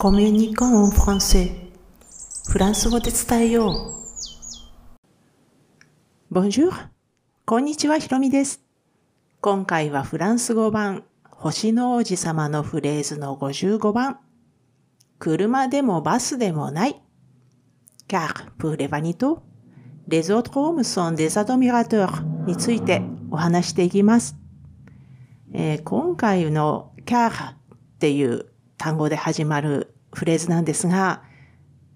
コミュニコンフランセフランス語で伝えよう。Bonjour! こんにちは、ひろみです。今回はフランス語版、星の王子様のフレーズの55番。車でもバスでもない。car pour les vaniteux, les autres hommes sont des admirateurs についてお話していきます。えー、今回の car っていう単語で始まるフレーズなんですが、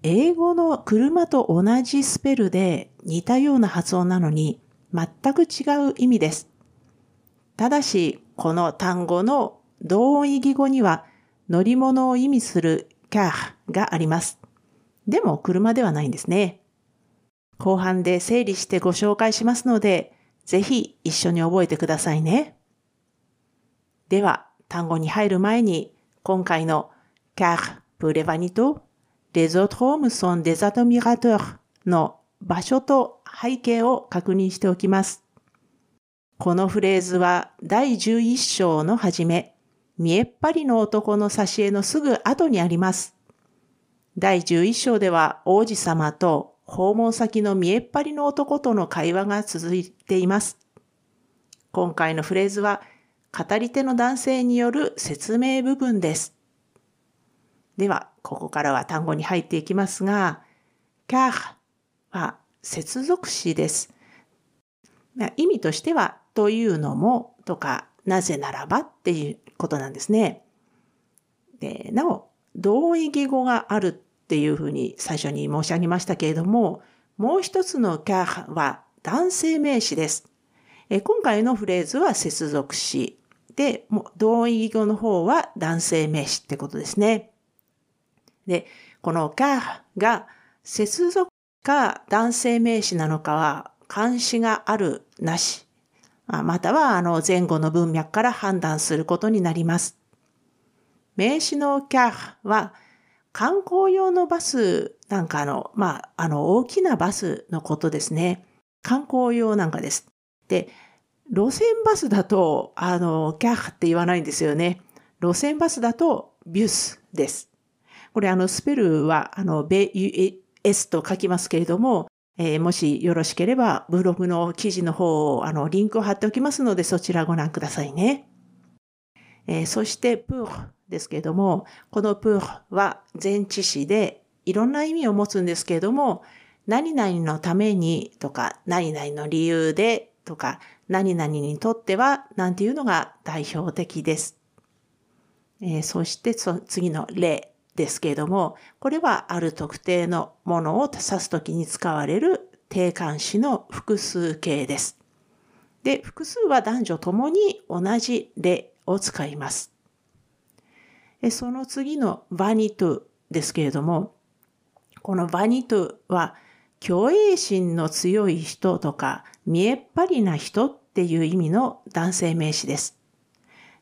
英語の車と同じスペルで似たような発音なのに全く違う意味です。ただし、この単語の同音異義語には乗り物を意味する car があります。でも車ではないんですね。後半で整理してご紹介しますので、ぜひ一緒に覚えてくださいね。では、単語に入る前に、今回の car pour les vaniteux, les autres hommes sont des admirateurs の場所と背景を確認しておきます。このフレーズは第11章の始め、見えっ張りの男の挿絵のすぐ後にあります。第11章では王子様と訪問先の見えっ張りの男との会話が続いています。今回のフレーズは語り手の男性による説明部分です。では、ここからは単語に入っていきますが、car は接続詞です。意味としては、というのもとか、なぜならばっていうことなんですね。でなお、同意義語があるっていうふうに最初に申し上げましたけれども、もう一つの car は男性名詞です。今回のフレーズは接続詞で、もう同意語の方は男性名詞ってことですね。で、このがが接続か男性名詞なのかは監視があるなし、またはあの前後の文脈から判断することになります。名詞のキャーは観光用のバスなんかの、まあ、あの大きなバスのことですね。観光用なんかです。で、路線バスだと、あの、キャーって言わないんですよね。路線バスだと、ビュスです。これ、あの、スペルは、あの、ベ、S と書きますけれども、えー、もしよろしければ、ブログの記事の方を、あの、リンクを貼っておきますので、そちらご覧くださいね。えー、そして、プーですけれども、このプーは前置詞で、いろんな意味を持つんですけれども、何々のためにとか、何々の理由でとか、何々にとっては、なんていうのが代表的です。えー、そしてそ次の例ですけれども、これはある特定のものを指すときに使われる定冠詞の複数形です。で、複数は男女ともに同じ例を使います。その次のバニトゥですけれども、このバニトゥは虚栄心の強い人とか見えっ張りな人っていう意味の男性名詞です。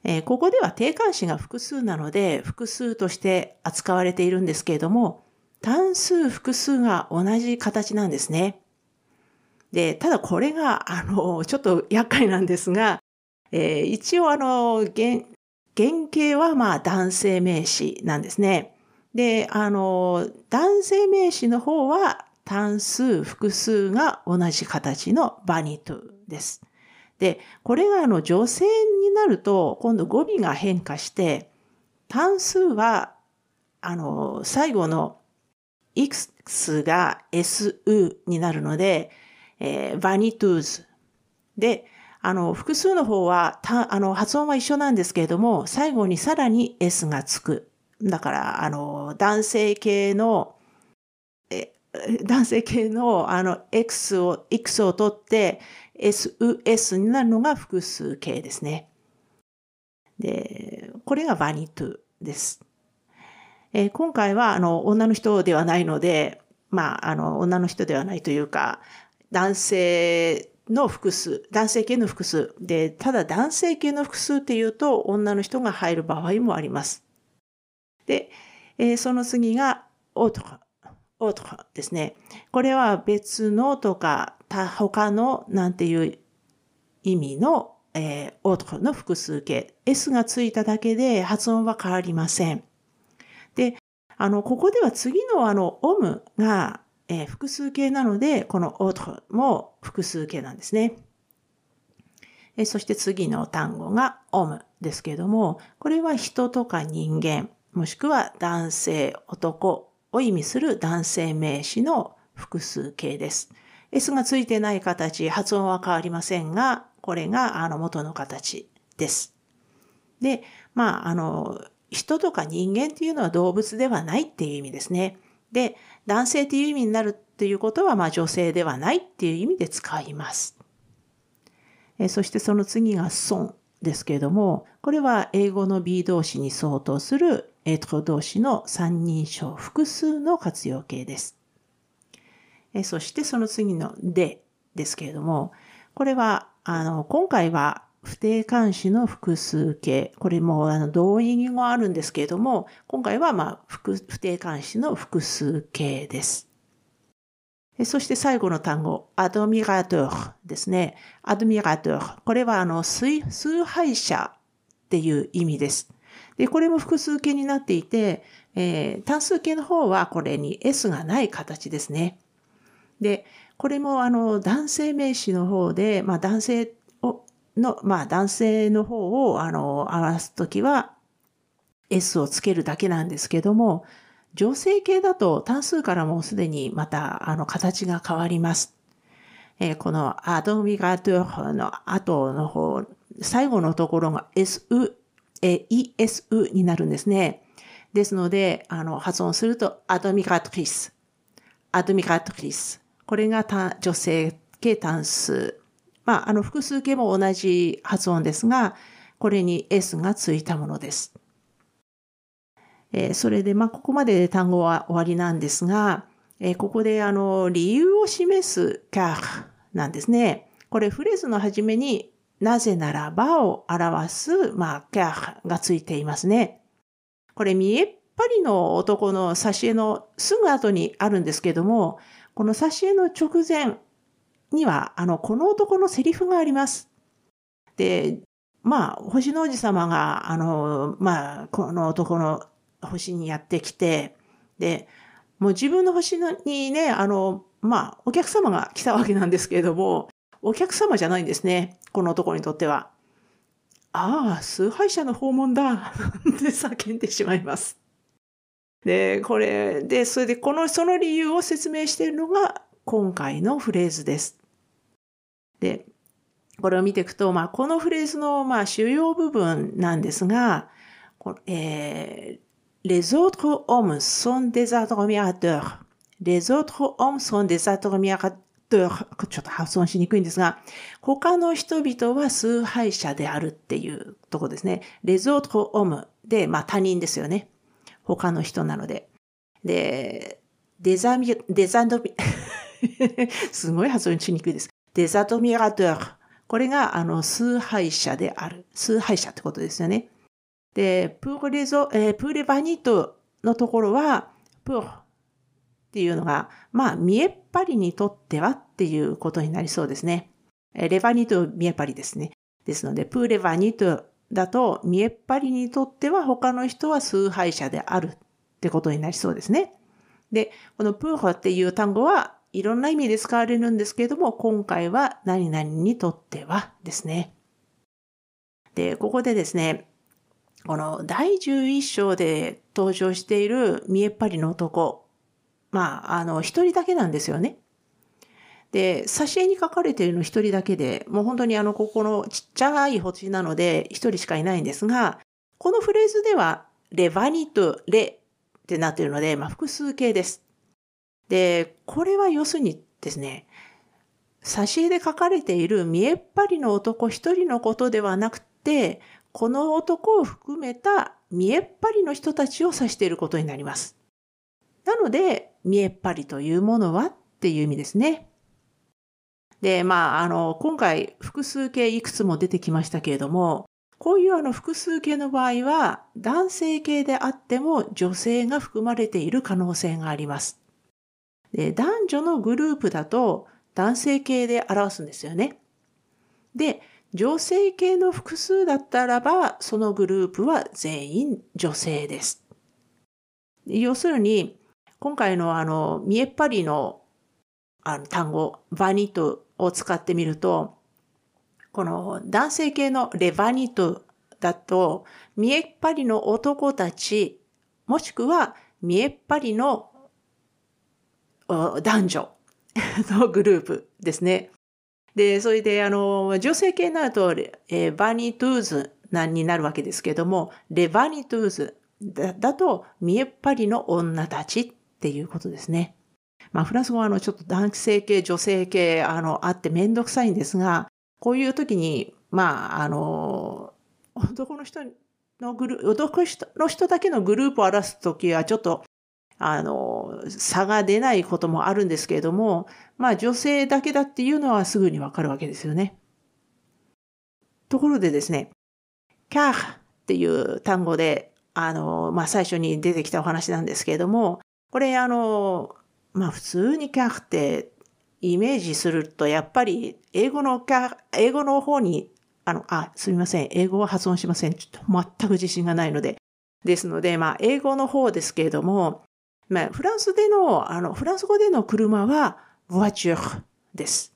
えー、ここでは定冠詞が複数なので複数として扱われているんですけれども単数複数が同じ形なんですね。で、ただこれが、あの、ちょっと厄介なんですが、えー、一応あの、原、原型はまあ男性名詞なんですね。で、あの、男性名詞の方は単数、複数が同じ形のバニトゥです。で、これがあの女性になると今度語尾が変化して、単数はあの最後の x が su になるので、えー、バニトゥーズ。で、あの、複数の方は、た、あの、発音は一緒なんですけれども、最後にさらに s がつく。だから、あの、男性系の男性系のあの X を、X を取って SUS になるのが複数形ですね。で、これがバニトゥです。えー、今回はあの女の人ではないので、まあ、あの女の人ではないというか、男性の複数、男性系の複数。で、ただ男性系の複数っていうと女の人が入る場合もあります。で、えー、その次がオートオとかですね。これは別のとか、他のなんていう意味の、えー、オとかの複数形。S がついただけで発音は変わりません。で、あの、ここでは次のあの、オムが、えー、複数形なので、このオトも複数形なんですね。えー、そして次の単語がオムですけれども、これは人とか人間、もしくは男性、男を意味する男性名詞の複数形です。S がついてない形、発音は変わりませんが、これがあの元の形です。で、まあ、あの、人とか人間っていうのは動物ではないっていう意味ですね。で、男性っていう意味になるっていうことは、まあ女性ではないっていう意味で使います。えそしてその次が損ですけれども、これは英語の B 動詞に相当する A と動詞の三人称複数の活用形です。そしてその次のでですけれども、これは、あの、今回は不定冠詞の複数形。これもあの同意義語あるんですけれども、今回はまあ不定冠詞の複数形です。そして最後の単語、アドミラトーですね。アドミラトー。これはあの崇拝者っていう意味です。で、これも複数形になっていて、えー、単数形の方はこれに S がない形ですね。で、これもあの男性名詞の方で、まあ男性の、まあ男性の方をあの表すときは S をつけるだけなんですけども、女性形だと単数からもうすでにまたあの形が変わります。えー、このアドミガトゥの後の方、最後のところが SU、えー、ESU になるんですね。ですので、あの、発音するとアドミガトリス、アドミガトリス。これが女性形単数まあ、あの複数形も同じ発音ですが、これに S がついたものです。えー、それで、まあ、ここまで単語は終わりなんですが、えー、ここであの理由を示す car なんですね。これフレーズの初めになぜならばを表す、まあ、car がついていますね。これ見えっぱりの男の挿絵のすぐ後にあるんですけども、この挿絵の直前、には、あの、この男のセリフがあります。で、まあ、星の王子様が、あの、まあ、この男の星にやってきて、で、もう自分の星にね、あの、まあ、お客様が来たわけなんですけれども、お客様じゃないんですね。この男にとっては。ああ、崇拝者の訪問だ って叫んでしまいます。で、これで、それで、この、その理由を説明しているのが今回のフレーズです。で、これを見ていくと、まあ、このフレーズの、まあ、主要部分なんですが、えー、les autres hommes sont des admirateurs. les autres hommes sont des admirateurs. ちょっと発音しにくいんですが、他の人々は崇拝者であるっていうとこですね。les autres hommes で、まあ他人ですよね。他の人なので。で、デザミ、デザドミ、すごい発音しにくいです。デザドミラドール。これが、あの、崇拝者である。崇拝者ってことですよね。で、プーレゾ、えー、プーレバニートのところは、プーっていうのが、まあ、見えっ張りにとってはっていうことになりそうですね。レバニート、見えっ張りですね。ですので、プーレバニートだと、見えっ張りにとっては他の人は崇拝者であるってことになりそうですね。で、このプーホっていう単語はいろんな意味で使われるんですけれども、今回は何々にとってはですね。で、ここでですね、この第11章で登場している見えっ張りの男。まあ、あの、一人だけなんですよね。で、挿絵に書かれているの一人だけで、もう本当にあの、ここのちっちゃい星なので一人しかいないんですが、このフレーズでは、レバニとレってなっているので、まあ、複数形です。で、これは要するにですね、挿絵で書かれている見えっ張りの男一人のことではなくて、この男を含めた見えっ張りの人たちを指していることになります。なので、見えっ張りというものはっていう意味ですね。で、まあ、あの、今回複数形いくつも出てきましたけれども、こういうあの複数形の場合は、男性形であっても女性が含まれている可能性があります。で、男女のグループだと男性系で表すんですよね。で、女性系の複数だったらば、そのグループは全員女性です。要するに、今回のあの、見栄っ張りのあの単語、 vaniteux を使ってみると、この男性形の les vaniteux だと、見栄っ張りの男たち、もしくは見栄っ張りの男女 のグループですね。で、それで、あの、女性形になると、えー、 vaniteuse になるわけですけども、 les vaniteusesだだと、見えっ張りの女たちっていうことですね。まあ、フランス語はあの、ちょっと男性系、女性系、あの、あってめんどくさいんですが、こういう時に、まあ、あの、男の人のグル、男の人だけのグループを表すときは、ちょっと、あの、差が出ないこともあるんですけれども、まあ女性だけだっていうのはすぐにわかるわけですよね。ところでですね、キャーっていう単語で、あの、まあ最初に出てきたお話なんですけれども、これあの、まあ普通にキャーってイメージすると、やっぱり英語のキャ、英語の方に、あの、あ、すみません。英語は発音しません。ちょっと全く自信がないので。ですので、まあ英語の方ですけれども、まあ、フランスでの、あの、フランス語での車は、ボアチューです。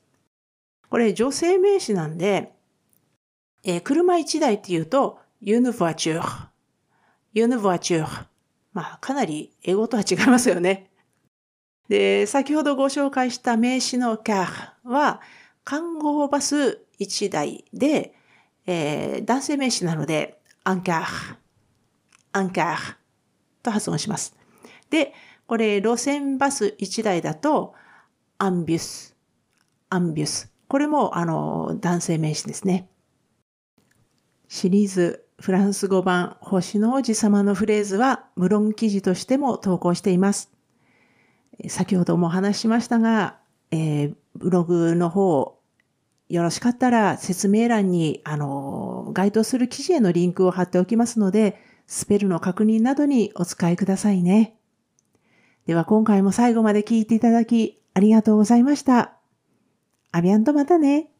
これ、女性名詞なんで、えー、車一台って言うと、 une voiture。une voiture。まあ、かなり英語とは違いますよね。で、先ほどご紹介した名詞の car は、観光バス一台で、えー、男性名詞なので、 un car、un car と発音します。で、これ路線バス1台だと、アンビュス、アンビュス。これも、あの、男性名詞ですね。シリーズフランス語版星の王子様のフレーズは無論記事としても投稿しています。先ほどもお話ししましたが、えー、ブログの方、よろしかったら説明欄に、あの、該当する記事へのリンクを貼っておきますので、スペルの確認などにお使いくださいね。では今回も最後まで聞いていただきありがとうございました。アビアンとまたね。